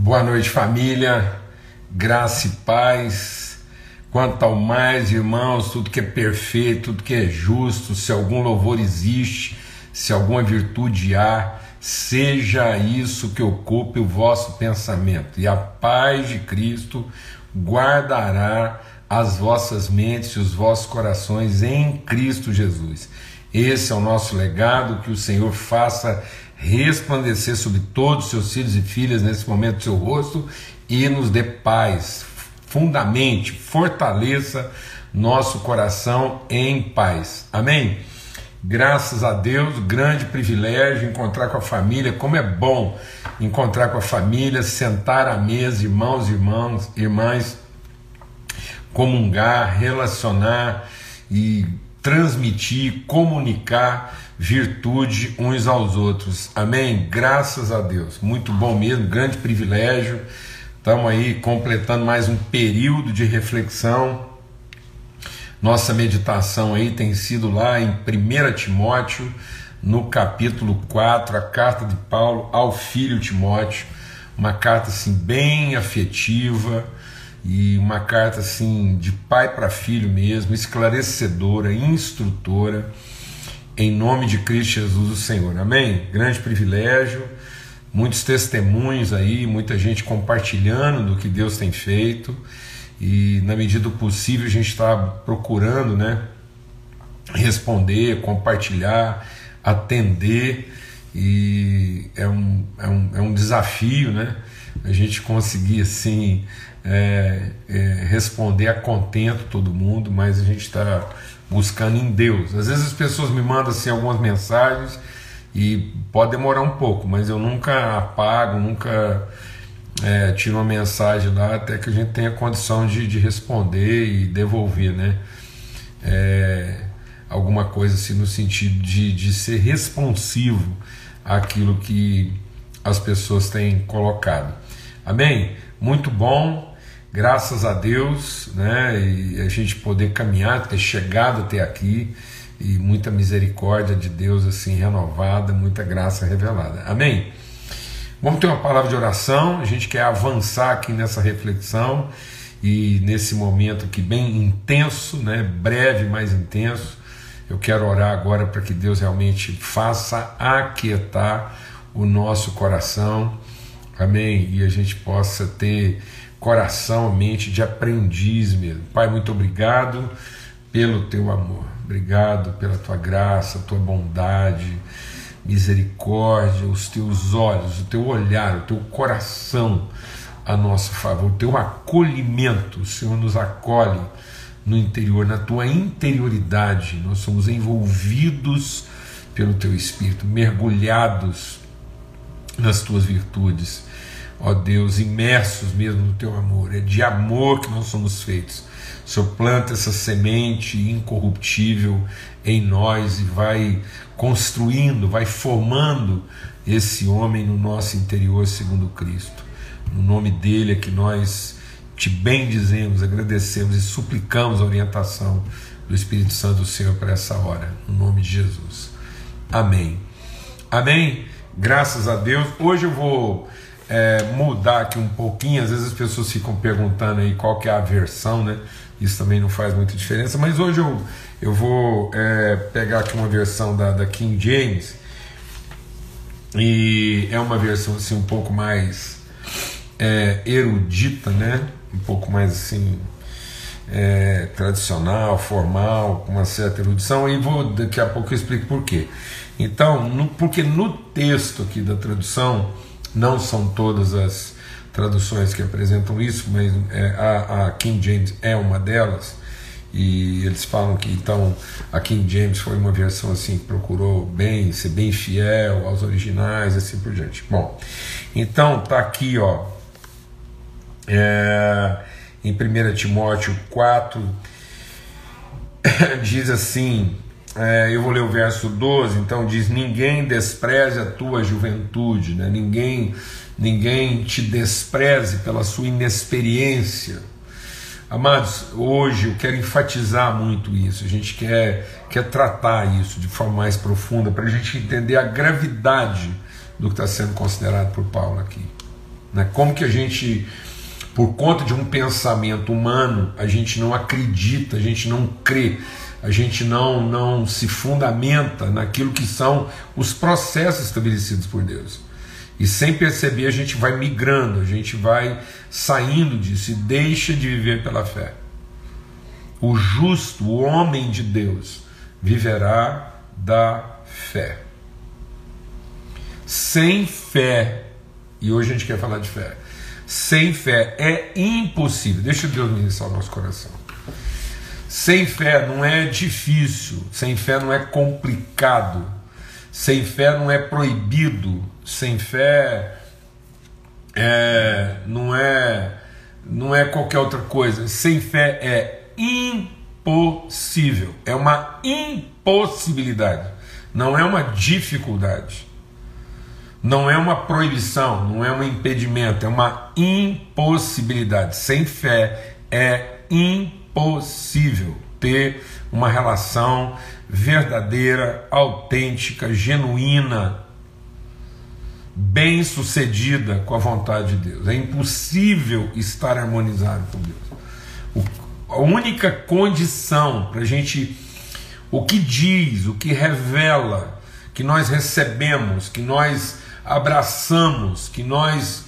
Boa noite, família. Graça e paz. Quanto ao mais, irmãos, tudo que é perfeito, tudo que é justo, se algum louvor existe, se alguma virtude há, seja isso que ocupe o vosso pensamento. E a paz de Cristo guardará as vossas mentes e os vossos corações em Cristo Jesus. Esse é o nosso legado, que o Senhor faça resplandecer sobre todos os seus filhos e filhas nesse momento seu rosto e nos dê paz. Fundamente, fortaleça nosso coração em paz. Amém? Graças a Deus, grande privilégio encontrar com a família. Como é bom encontrar com a família, sentar à mesa, irmãos, irmãos, irmãs, comungar, relacionar e transmitir, comunicar virtude uns aos outros. Amém? Graças a Deus. Muito bom mesmo, grande privilégio. Estamos aí completando mais um período de reflexão. Nossa meditação aí tem sido lá em 1 Timóteo, no capítulo 4, a carta de Paulo ao filho Timóteo, uma carta assim bem afetiva e uma carta assim de pai para filho mesmo, esclarecedora, instrutora em nome de Cristo Jesus, o Senhor. Amém? Grande privilégio, muitos testemunhos aí, muita gente compartilhando do que Deus tem feito e, na medida do possível, a gente está procurando, né? Responder, compartilhar, atender e é um, é um, é um desafio, né? A gente conseguir assim é, é, responder a contento todo mundo, mas a gente está buscando em Deus. Às vezes as pessoas me mandam assim algumas mensagens e pode demorar um pouco, mas eu nunca apago, nunca é, tiro uma mensagem lá até que a gente tenha condição de, de responder e devolver, né? É, alguma coisa assim no sentido de, de ser responsivo àquilo que as pessoas têm colocado. Amém? Muito bom graças a Deus, né, e a gente poder caminhar, ter chegado até aqui, e muita misericórdia de Deus assim renovada, muita graça revelada. Amém? Vamos ter uma palavra de oração, a gente quer avançar aqui nessa reflexão e nesse momento aqui bem intenso, né, breve, mais intenso. Eu quero orar agora para que Deus realmente faça aquietar o nosso coração. Amém? E a gente possa ter coração, mente de aprendiz mesmo. Pai, muito obrigado pelo teu amor, obrigado pela tua graça, tua bondade, misericórdia, os teus olhos, o teu olhar, o teu coração a nosso favor, o teu acolhimento, o Senhor nos acolhe no interior, na tua interioridade, nós somos envolvidos pelo teu Espírito, mergulhados nas tuas virtudes ó Deus, imersos mesmo no teu amor. É de amor que nós somos feitos. O Senhor planta essa semente incorruptível em nós e vai construindo, vai formando esse homem no nosso interior segundo Cristo. No nome dele é que nós te bendizemos, agradecemos e suplicamos a orientação do Espírito Santo do Senhor para essa hora, no nome de Jesus. Amém. Amém. Graças a Deus. Hoje eu vou é, mudar aqui um pouquinho. Às vezes as pessoas ficam perguntando aí qual que é a versão, né? Isso também não faz muita diferença. Mas hoje eu, eu vou é, pegar aqui uma versão da, da King James e é uma versão assim um pouco mais é, erudita, né? Um pouco mais assim é, tradicional, formal, com uma certa erudição. E vou daqui a pouco eu explico por quê. Então, no, porque no texto aqui da tradução não são todas as traduções que apresentam isso, mas é, a, a, King James é uma delas. E eles falam que então a King James foi uma versão assim que procurou bem ser bem fiel aos originais, assim por diante. Bom, então tá aqui, ó, é, em 1 Timóteo 4, diz assim: é, eu vou ler o verso 12, então diz: Ninguém despreze a tua juventude, né? ninguém, ninguém te despreze pela sua inexperiência. Amados, hoje eu quero enfatizar muito isso, a gente quer, quer tratar isso de forma mais profunda, para a gente entender a gravidade do que está sendo considerado por Paulo aqui. Né? Como que a gente, por conta de um pensamento humano, a gente não acredita, a gente não crê, a gente não, não se fundamenta naquilo que são os processos estabelecidos por Deus. E sem perceber, a gente vai migrando, a gente vai saindo disso e deixa de viver pela fé. O justo, o homem de Deus, viverá da fé. Sem fé, e hoje a gente quer falar de fé, sem fé é impossível. Deixa Deus ministrar o nosso coração. Sem fé não é difícil, sem fé não é complicado, sem fé não é proibido, sem fé é, não é não é qualquer outra coisa. Sem fé é impossível, é uma impossibilidade, não é uma dificuldade. Não é uma proibição, não é um impedimento, é uma impossibilidade. Sem fé é impossível ter uma relação verdadeira, autêntica, genuína, bem-sucedida com a vontade de Deus. É impossível estar harmonizado com Deus. O, a única condição para a gente, o que diz, o que revela, que nós recebemos, que nós abraçamos, que nós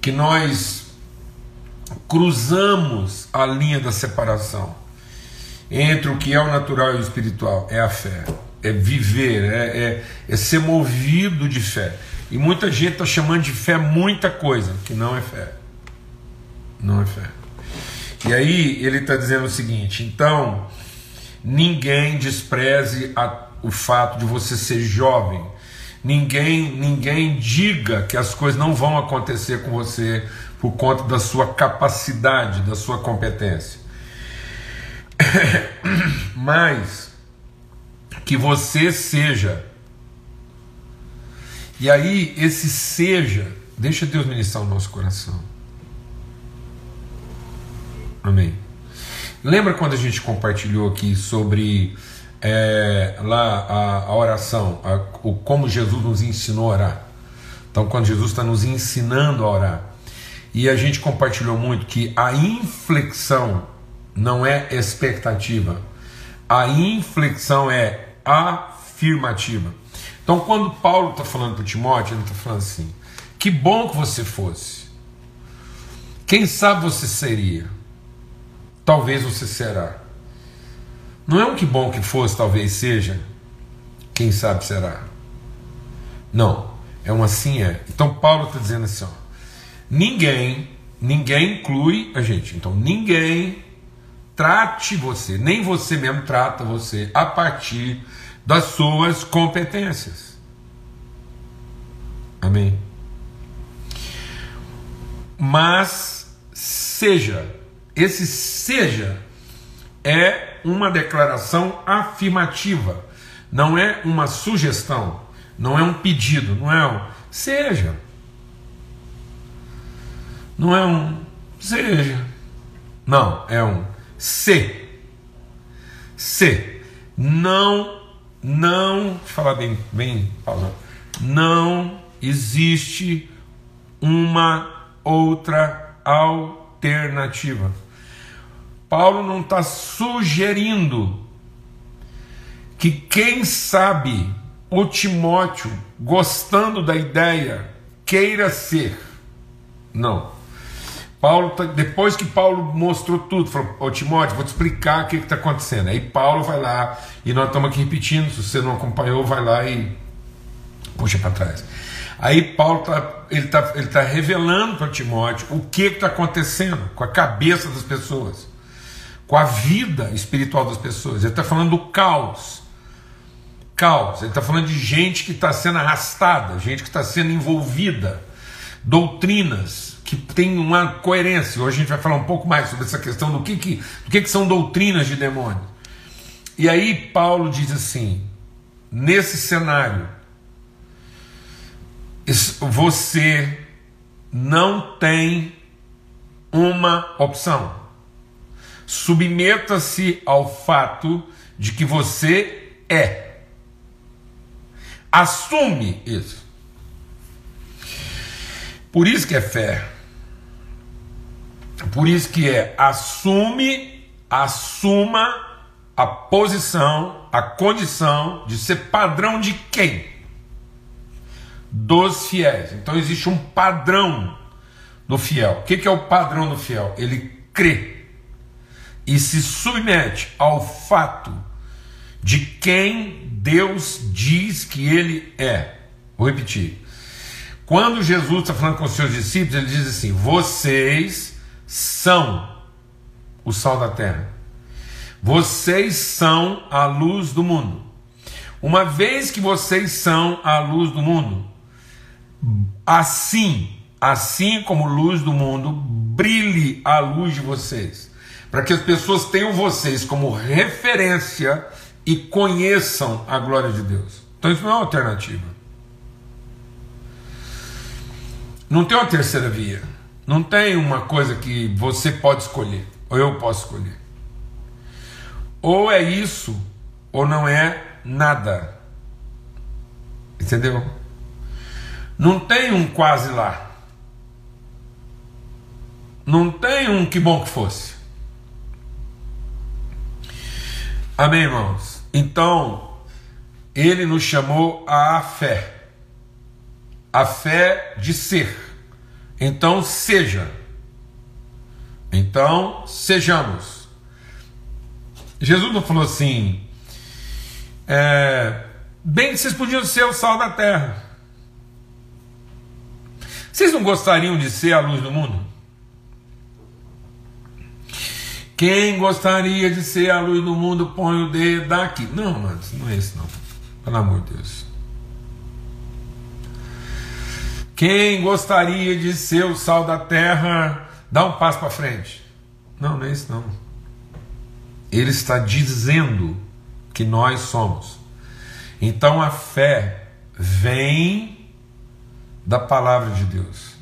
que nós cruzamos a linha da separação entre o que é o natural e o espiritual é a fé, é viver, é, é, é ser movido de fé. E muita gente está chamando de fé muita coisa que não é fé. Não é fé. E aí ele está dizendo o seguinte: então, ninguém despreze a, o fato de você ser jovem Ninguém, ninguém diga que as coisas não vão acontecer com você por conta da sua capacidade, da sua competência. Mas que você seja. E aí, esse seja, deixa Deus ministrar o nosso coração. Amém. Lembra quando a gente compartilhou aqui sobre é, lá a, a oração, a, o, como Jesus nos ensinou a orar. Então, quando Jesus está nos ensinando a orar, e a gente compartilhou muito que a inflexão não é expectativa, a inflexão é afirmativa. Então, quando Paulo está falando para Timóteo, ele está falando assim: que bom que você fosse. Quem sabe você seria? Talvez você será. Não é um que bom que fosse, talvez seja. Quem sabe será. Não, é um assim é. Então Paulo está dizendo assim: ó, ninguém, ninguém inclui a gente. Então ninguém trate você, nem você mesmo trata você a partir das suas competências. Amém. Mas seja, esse seja é uma declaração afirmativa, não é uma sugestão, não é um pedido, não é um seja. Não é um seja. Não, é um se. Se. Não, não, deixa eu falar bem, bem, pausa. Não existe uma outra alternativa. Paulo não está sugerindo que quem sabe o Timóteo, gostando da ideia, queira ser. Não. Paulo, tá, depois que Paulo mostrou tudo, falou: Ô Timóteo, vou te explicar o que está acontecendo. Aí Paulo vai lá, e nós estamos aqui repetindo, se você não acompanhou, vai lá e puxa para trás. Aí Paulo tá, ele está ele tá revelando para Timóteo o que está acontecendo com a cabeça das pessoas com a vida espiritual das pessoas. Ele está falando do caos. Caos. Ele está falando de gente que está sendo arrastada, gente que está sendo envolvida, doutrinas que tem uma coerência. Hoje a gente vai falar um pouco mais sobre essa questão do que, que, do que, que são doutrinas de demônio. E aí Paulo diz assim: nesse cenário, você não tem uma opção. Submeta-se ao fato de que você é. Assume isso. Por isso que é fé. Por isso que é assume, assuma a posição, a condição de ser padrão de quem? Dos fiéis. Então existe um padrão no fiel. O que é o padrão do fiel? Ele crê e se submete ao fato de quem Deus diz que ele é. Vou repetir. Quando Jesus está falando com os seus discípulos, ele diz assim: Vocês são o sal da terra. Vocês são a luz do mundo. Uma vez que vocês são a luz do mundo, assim, assim como luz do mundo, brilhe a luz de vocês, para que as pessoas tenham vocês como referência e conheçam a glória de Deus. Então isso não é uma alternativa. Não tem uma terceira via. Não tem uma coisa que você pode escolher, ou eu posso escolher. Ou é isso, ou não é nada. Entendeu? Não tem um quase lá. Não tem um que bom que fosse. Amém, irmãos? Então, ele nos chamou à fé. A fé de ser. Então seja. Então sejamos. Jesus não falou assim. É, bem que vocês podiam ser o sal da terra. Vocês não gostariam de ser a luz do mundo? Quem gostaria de ser a luz do mundo, põe o dedo aqui. Não, mas não é isso não. Pelo amor de Deus. Quem gostaria de ser o sal da terra, dá um passo para frente. Não, não é isso não. Ele está dizendo que nós somos. Então a fé vem da palavra de Deus.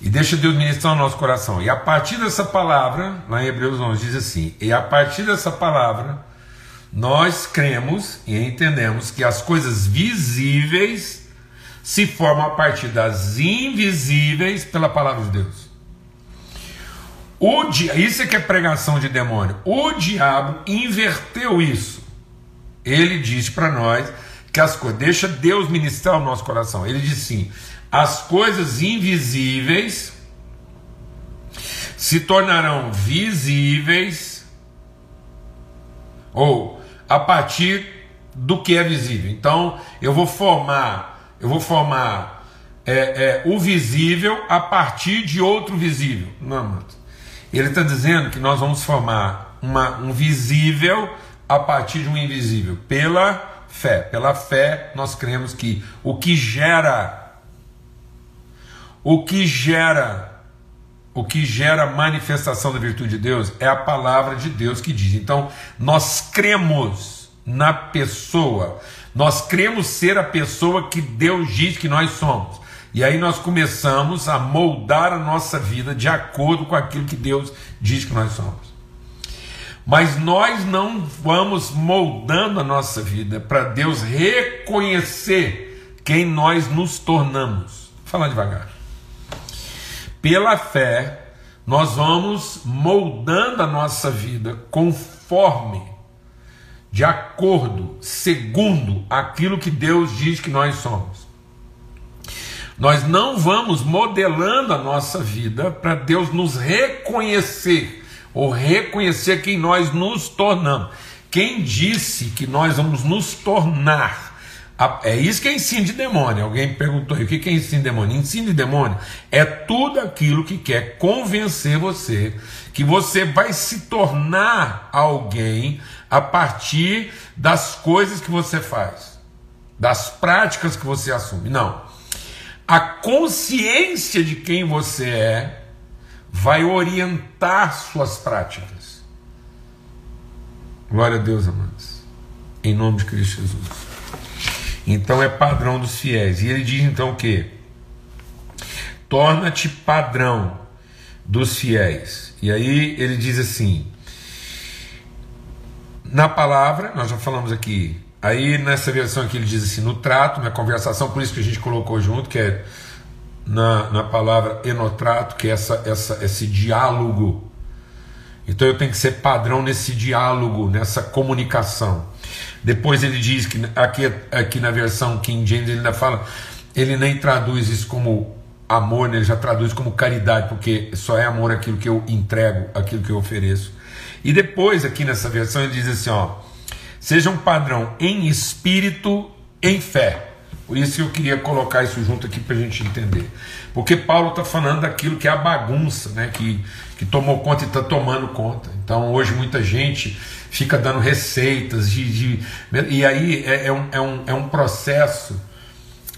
E deixa Deus ministrar o nosso coração. E a partir dessa palavra, lá em Hebreus 11 diz assim: E a partir dessa palavra, nós cremos e entendemos que as coisas visíveis se formam a partir das invisíveis pela palavra de Deus. O dia, isso é que é pregação de demônio. O diabo inverteu isso. Ele diz para nós que as coisas, deixa Deus ministrar o nosso coração. Ele diz assim: as coisas invisíveis se tornarão visíveis ou a partir do que é visível. Então, eu vou formar eu vou formar é, é, o visível a partir de outro visível. Não, mano. Ele está dizendo que nós vamos formar uma, um visível a partir de um invisível, pela fé. Pela fé, nós cremos que o que gera, o que gera, o que gera manifestação da virtude de Deus é a palavra de Deus que diz. Então, nós cremos na pessoa nós cremos ser a pessoa que Deus diz que nós somos. E aí nós começamos a moldar a nossa vida de acordo com aquilo que Deus diz que nós somos. Mas nós não vamos moldando a nossa vida para Deus reconhecer quem nós nos tornamos. Vou falar devagar. Pela fé, nós vamos moldando a nossa vida conforme de acordo, segundo aquilo que Deus diz que nós somos. Nós não vamos modelando a nossa vida para Deus nos reconhecer ou reconhecer quem nós nos tornamos. Quem disse que nós vamos nos tornar? É isso que é ensino de demônio. Alguém perguntou aí, o que é ensino de demônio? Ensino de demônio é tudo aquilo que quer convencer você que você vai se tornar alguém a partir das coisas que você faz, das práticas que você assume. Não. A consciência de quem você é vai orientar suas práticas. Glória a Deus, amados. Em nome de Cristo Jesus. Então é padrão dos fiéis. E ele diz então o que? Torna-te padrão dos fiéis. E aí ele diz assim: na palavra, nós já falamos aqui, aí nessa versão aqui ele diz assim, no trato, na conversação, por isso que a gente colocou junto, que é na, na palavra enotrato, que é essa, essa, esse diálogo. Então eu tenho que ser padrão nesse diálogo, nessa comunicação. Depois ele diz que aqui, aqui na versão King James ele ainda fala, ele nem traduz isso como amor, né? ele já traduz como caridade, porque só é amor aquilo que eu entrego, aquilo que eu ofereço. E depois, aqui nessa versão, ele diz assim: ó, seja um padrão em espírito, em fé. Por isso eu queria colocar isso junto aqui para a gente entender. Porque Paulo está falando daquilo que é a bagunça, né? que, que tomou conta e está tomando conta. Então hoje muita gente fica dando receitas de. de e aí é, é, um, é, um, é um processo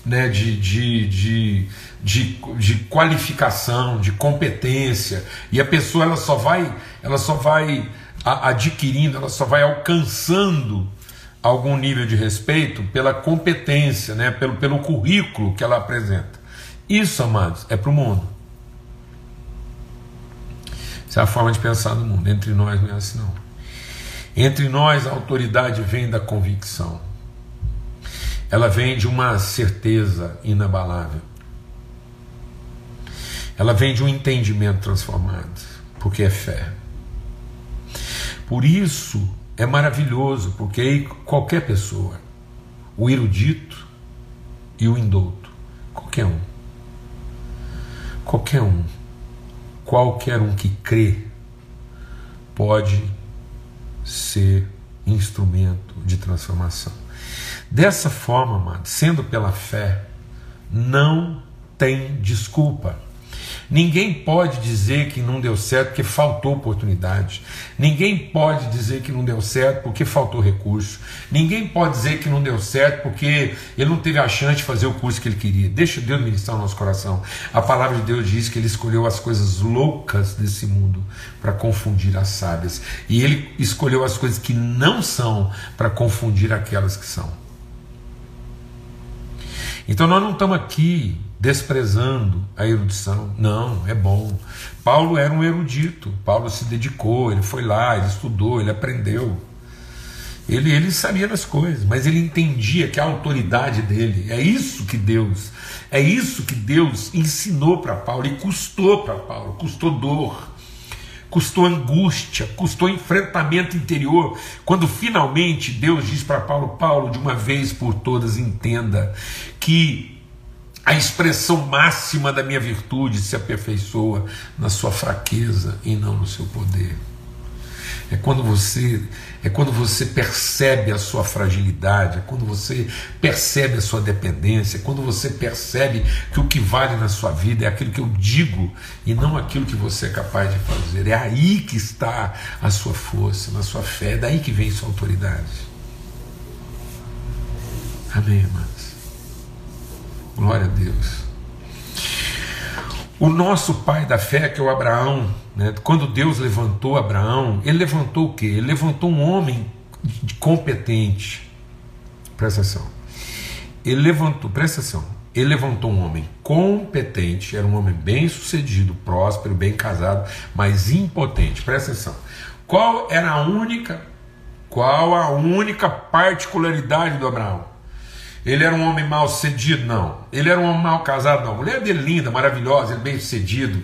né, de, de, de, de, de qualificação, de competência, e a pessoa ela só vai, ela só vai adquirindo, ela só vai alcançando algum nível de respeito pela competência, né, pelo, pelo currículo que ela apresenta. Isso, amados, é para o mundo. Essa é a forma de pensar no mundo. Entre nós não é assim, não. Entre nós, a autoridade vem da convicção ela vem de uma certeza inabalável. Ela vem de um entendimento transformado, porque é fé. Por isso é maravilhoso, porque aí qualquer pessoa, o erudito e o indouto, qualquer um, qualquer um, qualquer um que crê, pode ser instrumento de transformação. Dessa forma, mano, sendo pela fé, não tem desculpa. Ninguém pode dizer que não deu certo porque faltou oportunidade. Ninguém pode dizer que não deu certo porque faltou recurso. Ninguém pode dizer que não deu certo porque ele não teve a chance de fazer o curso que ele queria. Deixa Deus ministrar o nosso coração. A palavra de Deus diz que ele escolheu as coisas loucas desse mundo para confundir as sábias. E ele escolheu as coisas que não são para confundir aquelas que são. Então nós não estamos aqui desprezando a erudição. Não, é bom. Paulo era um erudito. Paulo se dedicou, ele foi lá, ele estudou, ele aprendeu. Ele, ele sabia das coisas, mas ele entendia que a autoridade dele é isso que Deus, é isso que Deus ensinou para Paulo e custou para Paulo, custou dor custou angústia, custou enfrentamento interior, quando finalmente Deus diz para Paulo: Paulo, de uma vez por todas, entenda que a expressão máxima da minha virtude se aperfeiçoa na sua fraqueza e não no seu poder. É quando você é quando você percebe a sua fragilidade, é quando você percebe a sua dependência, é quando você percebe que o que vale na sua vida é aquilo que eu digo e não aquilo que você é capaz de fazer. É aí que está a sua força, na sua fé, é daí que vem sua autoridade. Amém, irmãos. Glória a Deus. O nosso pai da fé, que é o Abraão, né, quando Deus levantou Abraão, ele levantou o quê? Ele levantou um homem competente. Presta atenção. Ele levantou, presta atenção. Ele levantou um homem competente, era um homem bem sucedido, próspero, bem casado, mas impotente. Presta atenção. Qual era a única, qual a única particularidade do Abraão? Ele era um homem mal sucedido? Não. Ele era um homem mal casado? Não. A mulher dele linda, maravilhosa, ele bem sucedido,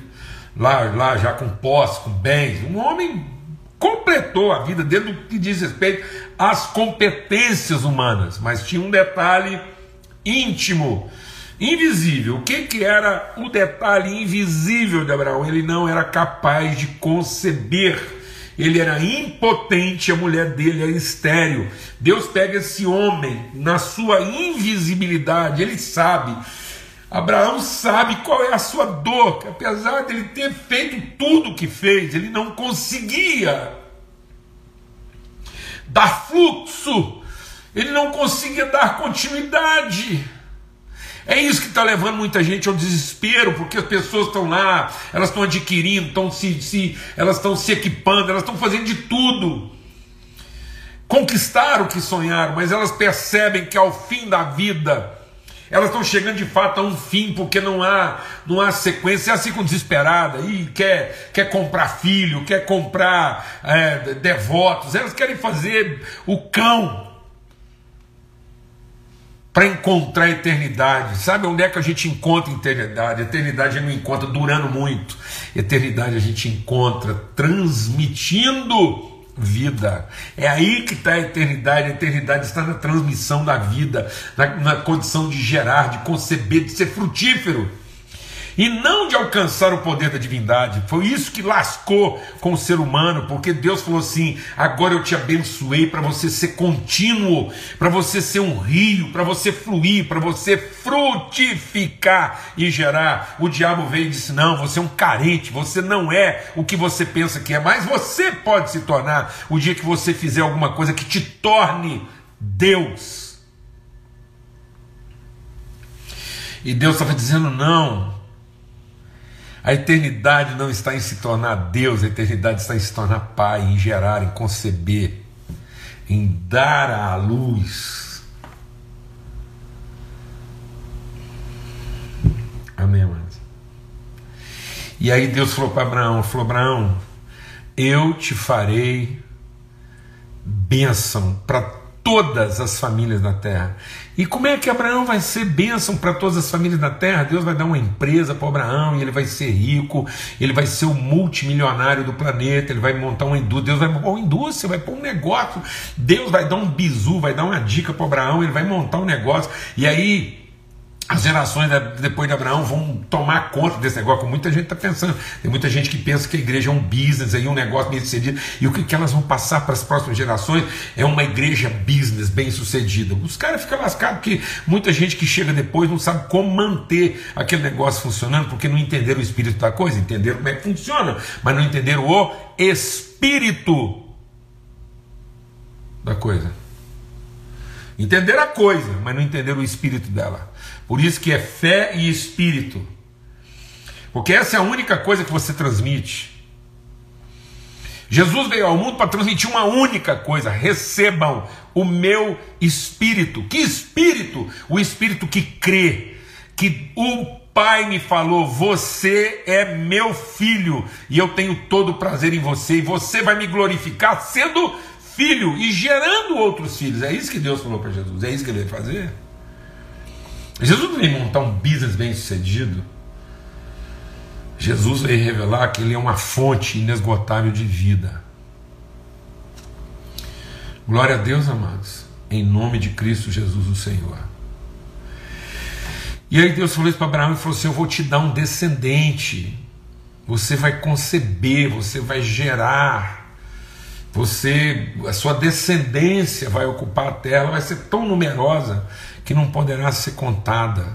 lá, lá já com posse, com bens. Um homem completou a vida dele no que diz respeito às competências humanas, mas tinha um detalhe íntimo, invisível. O que, que era o detalhe invisível de Abraão? Ele não era capaz de conceber ele era impotente, a mulher dele era estéril. Deus pega esse homem na sua invisibilidade, ele sabe. Abraão sabe qual é a sua dor, que apesar dele ter feito tudo o que fez, ele não conseguia dar fluxo, ele não conseguia dar continuidade. É isso que está levando muita gente ao desespero, porque as pessoas estão lá, elas estão adquirindo, estão se, se, elas estão se equipando, elas estão fazendo de tudo. Conquistaram o que sonharam, mas elas percebem que ao fim da vida, elas estão chegando de fato a um fim, porque não há, não há sequência, assim com desesperada, e quer, quer comprar filho, quer comprar é, devotos, elas querem fazer o cão para encontrar a eternidade. Sabe onde é que a gente encontra a eternidade? A eternidade não encontra durando muito. A eternidade a gente encontra transmitindo vida. É aí que está a eternidade. A eternidade está na transmissão da vida, na, na condição de gerar, de conceber, de ser frutífero e não de alcançar o poder da divindade. Foi isso que lascou com o ser humano, porque Deus falou assim: agora eu te abençoei para você ser contínuo, para você ser um rio, para você fluir, para você frutificar e gerar. O diabo veio e disse: não, você é um carente, você não é o que você pensa que é, mas você pode se tornar o dia que você fizer alguma coisa que te torne Deus. E Deus estava dizendo: não, a eternidade não está em se tornar Deus, a eternidade está em se tornar Pai, em gerar, em conceber, em dar à luz. Amém, amados? E aí Deus falou para Abraão: falou, Abraão, eu te farei bênção para todas as famílias da terra. E como é que Abraão vai ser bênção para todas as famílias da terra? Deus vai dar uma empresa para Abraão e ele vai ser rico, ele vai ser o multimilionário do planeta, ele vai montar uma indústria, Deus vai montar uma indústria, vai pôr um negócio, Deus vai dar um bizu, vai dar uma dica para Abraão, ele vai montar um negócio, e aí as gerações depois de Abraão vão tomar conta desse negócio, como muita gente está pensando. Tem muita gente que pensa que a igreja é um business, aí um negócio bem sucedido, e o que, elas vão passar para as próximas gerações é uma igreja business bem sucedida. Os caras ficam lascados porque muita gente que chega depois não sabe como manter aquele negócio funcionando, porque não entenderam o espírito da coisa, entenderam como é que funciona, mas não entenderam o espírito da coisa. Entenderam a coisa, mas não entenderam o espírito dela. Por isso que é fé e espírito. Porque essa é a única coisa que você transmite. Jesus veio ao mundo para transmitir uma única coisa: recebam o meu espírito. Que espírito? O espírito que crê, que o Pai me falou: Você é meu filho, e eu tenho todo o prazer em você, e você vai me glorificar sendo filho e gerando outros filhos. É isso que Deus falou para Jesus, é isso que ele vai fazer. Jesus veio montar um business bem sucedido. Jesus veio revelar que ele é uma fonte inesgotável de vida. Glória a Deus, amados, em nome de Cristo Jesus, o Senhor. E aí Deus falou isso para Abraão e falou assim: Eu vou te dar um descendente, você vai conceber, você vai gerar, você, a sua descendência vai ocupar a terra, vai ser tão numerosa que não poderá ser contada.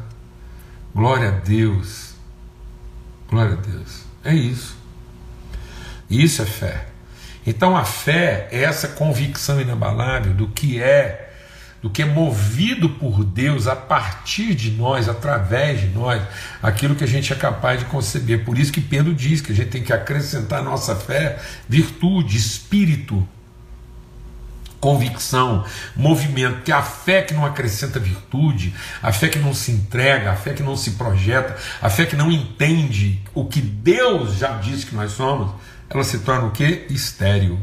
Glória a Deus. Glória a Deus. É isso. Isso é fé. Então a fé é essa convicção inabalável do que é, do que é movido por Deus a partir de nós, através de nós, aquilo que a gente é capaz de conceber. Por isso que Pedro diz que a gente tem que acrescentar à nossa fé virtude, espírito convicção, movimento, que a fé que não acrescenta virtude, a fé que não se entrega, a fé que não se projeta, a fé que não entende o que Deus já disse que nós somos, ela se torna o que? Estéreo.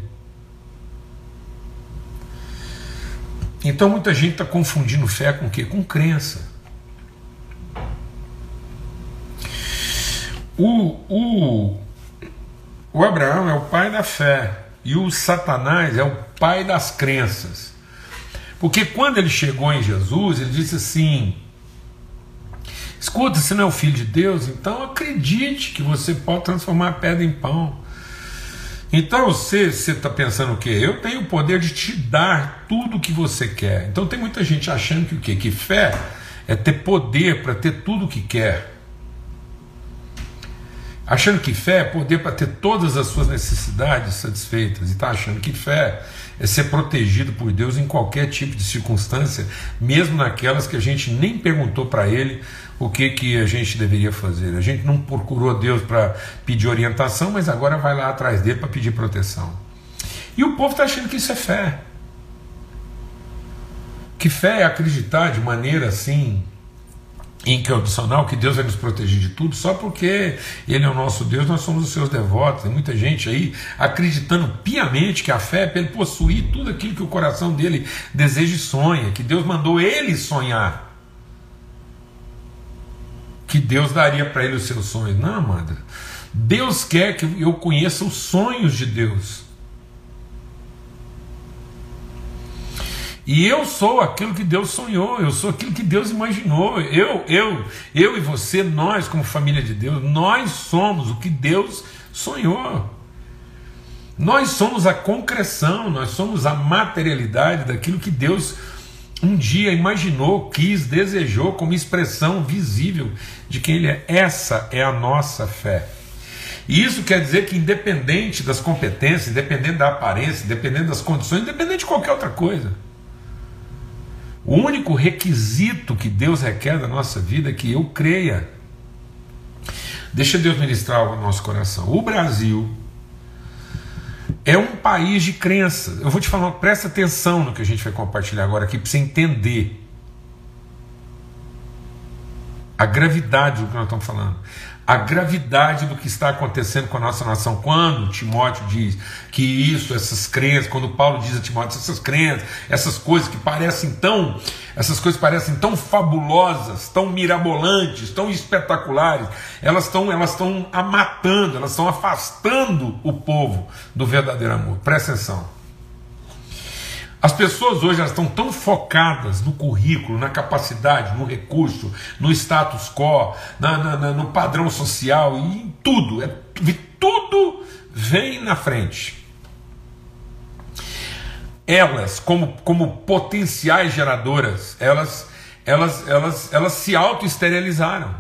Então muita gente está confundindo fé com o quê? Com crença. O, o, o Abraão é o pai da fé. E o Satanás é o pai das crenças. Porque quando ele chegou em Jesus, ele disse assim: Escuta, você não é o filho de Deus, então acredite que você pode transformar a pedra em pão. Então você está pensando o quê? Eu tenho o poder de te dar tudo o que você quer. Então tem muita gente achando que o quê? Que fé é ter poder para ter tudo o que quer achando que fé é poder para ter todas as suas necessidades satisfeitas, e está achando que fé é ser protegido por Deus em qualquer tipo de circunstância, mesmo naquelas que a gente nem perguntou para Ele o que, que a gente deveria fazer. A gente não procurou Deus para pedir orientação, mas agora vai lá atrás dele para pedir proteção. E o povo está achando que isso é fé. Que fé é acreditar de maneira assim incondicional, que Deus vai nos proteger de tudo, só porque Ele é o nosso Deus, nós somos os seus devotos. Tem muita gente aí acreditando piamente que a fé é para ele possuir tudo aquilo que o coração dele deseja e sonha, que Deus mandou ele sonhar. Que Deus daria para ele os seus sonhos. Não, amada. Deus quer que eu conheça os sonhos de Deus E eu sou aquilo que Deus sonhou, eu sou aquilo que Deus imaginou. Eu, eu, eu e você, nós como família de Deus, nós somos o que Deus sonhou. Nós somos a concreção, nós somos a materialidade daquilo que Deus um dia imaginou, quis, desejou como expressão visível de quem Ele é. Essa é a nossa fé. E isso quer dizer que, independente das competências, independente da aparência, independente das condições, independente de qualquer outra coisa, o único requisito que Deus requer da nossa vida é que eu creia. Deixa Deus ministrar o nosso coração. O Brasil é um país de crença. Eu vou te falar, presta atenção no que a gente vai compartilhar agora aqui para você entender a gravidade do que nós estamos falando a gravidade do que está acontecendo com a nossa nação. Quando Timóteo diz que isso, essas crenças, quando Paulo diz a Timóteo, essas crenças, essas coisas que parecem tão, essas coisas parecem tão fabulosas, tão mirabolantes, tão espetaculares, elas estão, elas estão amatando, elas estão afastando o povo do verdadeiro amor. Presta atenção. As pessoas hoje elas estão tão focadas no currículo, na capacidade, no recurso, no status quo, na, na, na, no padrão social e em tudo. É, tudo vem na frente. Elas, como, como potenciais geradoras, elas, elas, elas, elas se auto-esterilizaram.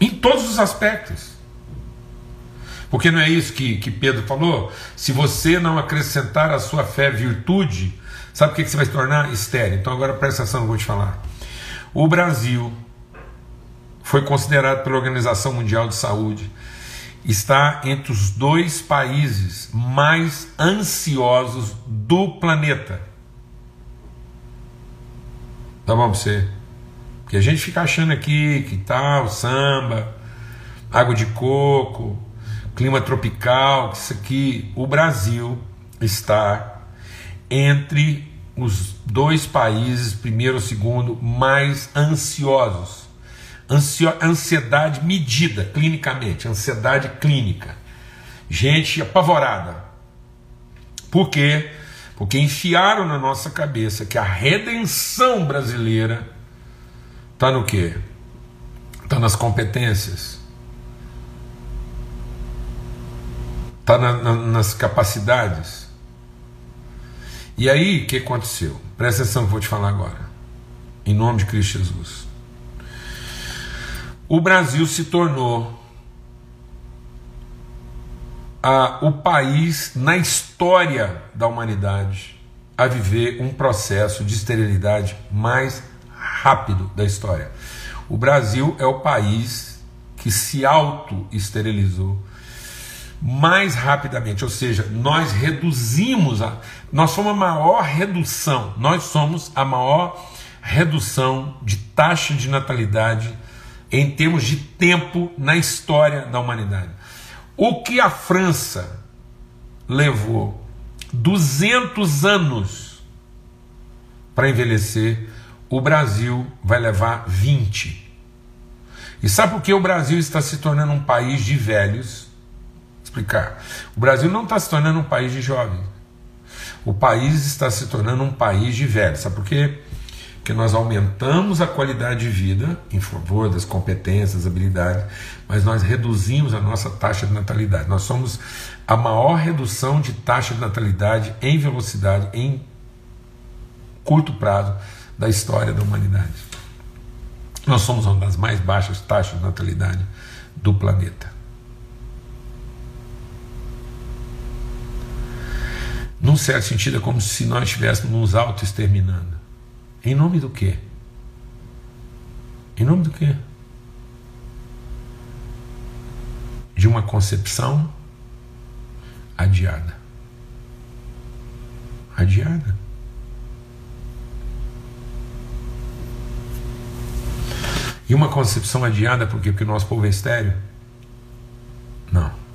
Em todos os aspectos. Porque não é isso que, que Pedro falou? Se você não acrescentar à sua fé virtude, sabe o que, que você vai se tornar? Estéreo. Então agora presta atenção, eu vou te falar. O Brasil foi considerado pela Organização Mundial de Saúde está entre os dois países mais ansiosos do planeta. Tá bom pra você? Porque a gente fica achando aqui que tal, tá samba, água de coco, clima tropical, isso aqui, o Brasil está entre os dois países, primeiro ou segundo, mais ansiosos. Ansio, ansiedade medida clinicamente, ansiedade clínica. Gente apavorada. Por quê? Porque enfiaram na nossa cabeça que a redenção brasileira está no quê? Está nas competências está na, na, nas capacidades. E aí, o que aconteceu? Presta atenção que eu vou te falar agora. Em nome de Cristo Jesus. O Brasil se tornou a, o país na história da humanidade a viver um processo de esterilidade mais rápido da história. O Brasil é o país que se auto-esterilizou mais rapidamente, ou seja, nós reduzimos, a, nós somos a maior redução, nós somos a maior redução de taxa de natalidade em termos de tempo na história da humanidade. O que a França levou 200 anos para envelhecer, o Brasil vai levar 20. E sabe por que o Brasil está se tornando um país de velhos? Explicar. O Brasil não está se tornando um país de jovens. O país está se tornando um país de velhos. Sabe por quê? Porque nós aumentamos a qualidade de vida em favor das competências, habilidades, mas nós reduzimos a nossa taxa de natalidade. Nós somos a maior redução de taxa de natalidade em velocidade, em curto prazo, da história da humanidade. Nós somos uma das mais baixas taxas de natalidade do planeta. Num certo sentido, é como se nós estivéssemos nos auto-exterminando. Em nome do quê? Em nome do quê? De uma concepção adiada. Adiada. E uma concepção adiada por quê? Porque o nosso povo é estéreo? Não.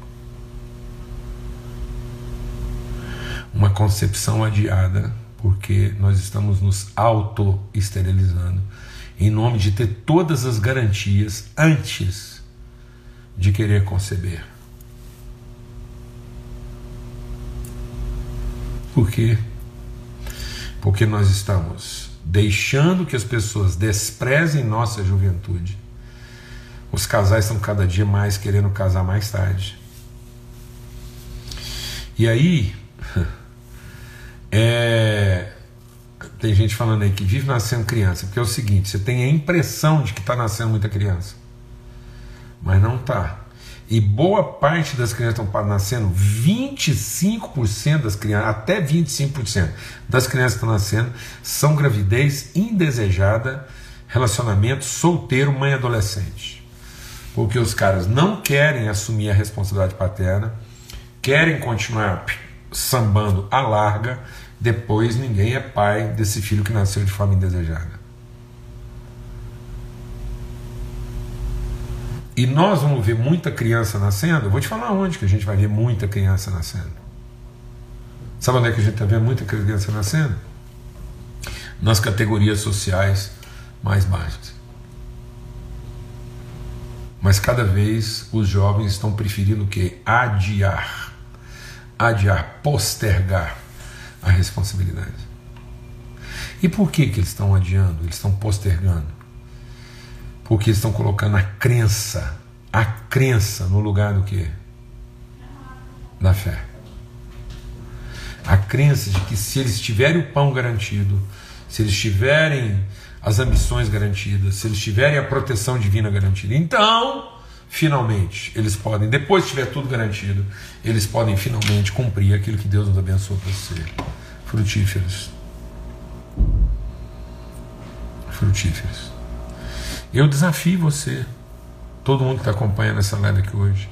uma concepção adiada, porque nós estamos nos auto-esterilizando em nome de ter todas as garantias antes de querer conceber. Por quê? Porque nós estamos deixando que as pessoas desprezem nossa juventude. Os casais estão cada dia mais querendo casar mais tarde. E aí, é, tem gente falando aí que vive nascendo criança, porque é o seguinte: você tem a impressão de que está nascendo muita criança, mas não está. E boa parte das crianças estão nascendo, 25% das crianças, até 25% das crianças que estão nascendo, são gravidez indesejada, relacionamento solteiro, mãe adolescente. Porque os caras não querem assumir a responsabilidade paterna, querem continuar sambando a larga, depois ninguém é pai desse filho que nasceu de forma indesejada. E nós vamos ver muita criança nascendo. Vou te falar onde que a gente vai ver muita criança nascendo. Sabe onde é que a gente está vendo muita criança nascendo? Nas categorias sociais mais baixas. Mas cada vez os jovens estão preferindo o que? Adiar. Adiar, postergar a responsabilidade. E por que, que eles estão adiando? Eles estão postergando? Porque estão colocando a crença, a crença no lugar do que? Da fé. A crença de que se eles tiverem o pão garantido, se eles tiverem as ambições garantidas, se eles tiverem a proteção divina garantida, então, finalmente, eles podem, depois que tiver tudo garantido, eles podem finalmente cumprir aquilo que Deus nos abençoou para ser frutíferos. Frutíferos. Eu desafio você, todo mundo que está acompanhando essa live aqui hoje,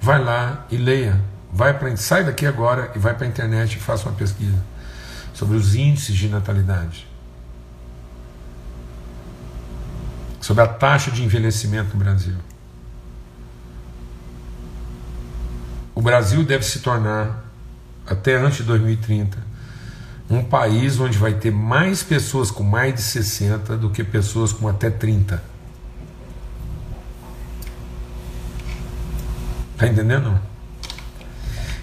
vai lá e leia. Vai pra, sai daqui agora e vai para a internet e faça uma pesquisa sobre os índices de natalidade. Sobre a taxa de envelhecimento no Brasil. O Brasil deve se tornar, até antes de 2030, um país onde vai ter mais pessoas com mais de 60 do que pessoas com até 30. Está entendendo?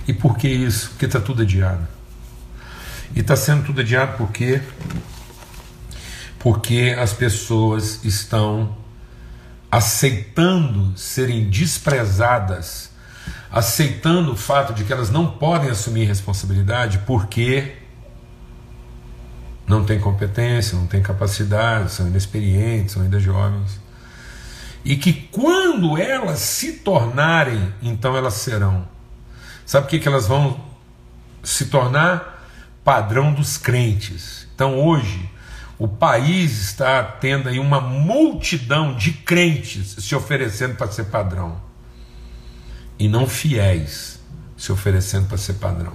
E por que isso? Porque está tudo adiado. E está sendo tudo adiado por quê? Porque as pessoas estão aceitando serem desprezadas, aceitando o fato de que elas não podem assumir responsabilidade porque não têm competência, não têm capacidade, são inexperientes, são ainda jovens e que quando elas se tornarem, então elas serão. Sabe o que, que elas vão se tornar? Padrão dos crentes. Então hoje, o país está tendo aí uma multidão de crentes se oferecendo para ser padrão. E não fiéis se oferecendo para ser padrão.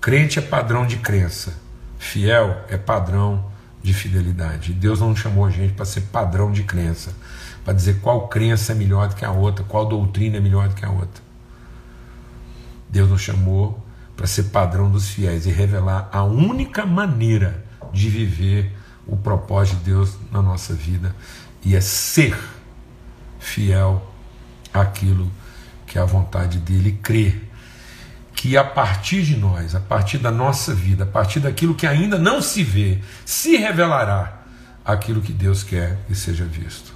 Crente é padrão de crença, fiel é padrão de fidelidade. Deus não chamou a gente para ser padrão de crença para dizer qual crença é melhor do que a outra, qual doutrina é melhor do que a outra. Deus nos chamou para ser padrão dos fiéis e revelar a única maneira de viver o propósito de Deus na nossa vida e é ser fiel àquilo que é a vontade dele, crer que a partir de nós, a partir da nossa vida, a partir daquilo que ainda não se vê, se revelará aquilo que Deus quer que seja visto.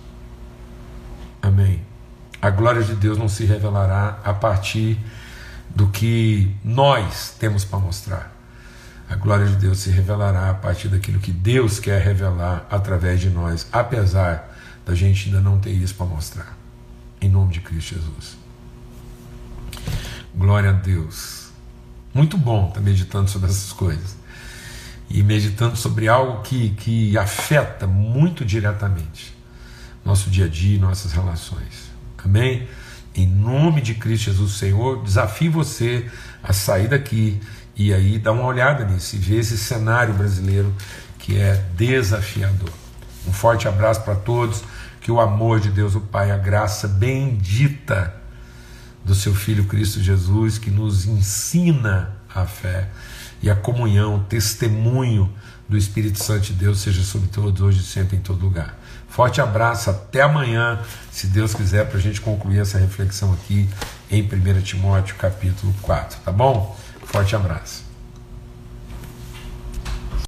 Amém. A glória de Deus não se revelará a partir do que nós temos para mostrar. A glória de Deus se revelará a partir daquilo que Deus quer revelar através de nós, apesar da gente ainda não ter isso para mostrar. Em nome de Cristo Jesus. Glória a Deus. Muito bom estar meditando sobre essas coisas. E meditando sobre algo que, que afeta muito diretamente nosso dia a dia, nossas relações. Amém? Em nome de Cristo Jesus, Senhor, desafio você a sair daqui e aí dar uma olhada nisso e ver esse cenário brasileiro que é desafiador. Um forte abraço para todos, que o amor de Deus, o Pai, a graça bendita do seu Filho Cristo Jesus, que nos ensina a fé e a comunhão, o testemunho do Espírito Santo de Deus seja sobre todos, hoje e sempre, em todo lugar. Forte abraço, até amanhã, se Deus quiser, para a gente concluir essa reflexão aqui em 1 Timóteo capítulo 4, tá bom? Forte abraço.